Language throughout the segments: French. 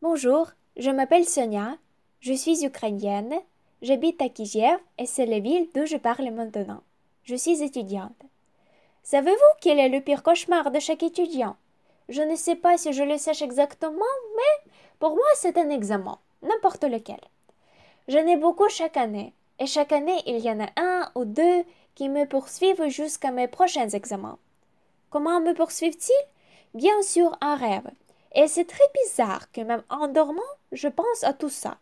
Bonjour, je m'appelle Sonia, je suis ukrainienne, j'habite à Kiev et c'est la ville d'où je parle maintenant. Je suis étudiante. Savez-vous quel est le pire cauchemar de chaque étudiant? Je ne sais pas si je le sache exactement, mais pour moi c'est un examen, n'importe lequel. J'en ai beaucoup chaque année, et chaque année il y en a un ou deux qui me poursuivent jusqu'à mes prochains examens. Comment me poursuivent-ils? Bien sûr un rêve et c'est très bizarre que même en dormant, je pense à tout ça.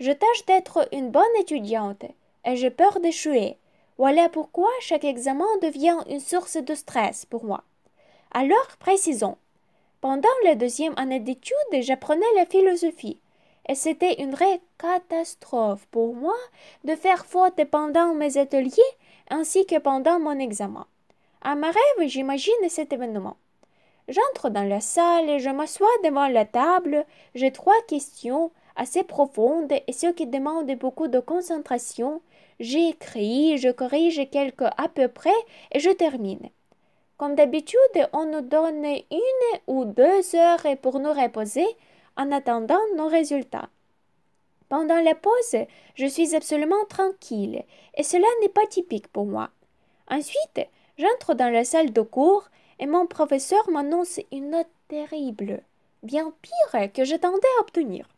Je tâche d'être une bonne étudiante et j'ai peur d'échouer. Voilà pourquoi chaque examen devient une source de stress pour moi. Alors, précisons. Pendant la deuxième année d'études, j'apprenais la philosophie. Et c'était une vraie catastrophe pour moi de faire faute pendant mes ateliers ainsi que pendant mon examen. À ma rêve, j'imagine cet événement. J'entre dans la salle et je m'assois devant la table. J'ai trois questions assez profondes et ce qui demande beaucoup de concentration. J'écris, je corrige quelques à peu près et je termine. Comme d'habitude, on nous donne une ou deux heures pour nous reposer en attendant nos résultats. Pendant la pause, je suis absolument tranquille et cela n'est pas typique pour moi. Ensuite, j'entre dans la salle de cours et mon professeur m'annonce une note terrible, bien pire que j'attendais à obtenir.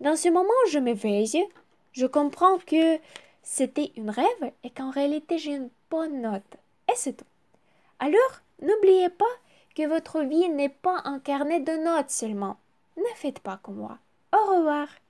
Dans ce moment, je m'éveille, je comprends que c'était une rêve et qu'en réalité j'ai une bonne note. Et c'est tout. Alors, n'oubliez pas que votre vie n'est pas un carnet de notes seulement. Ne faites pas comme moi. Au revoir.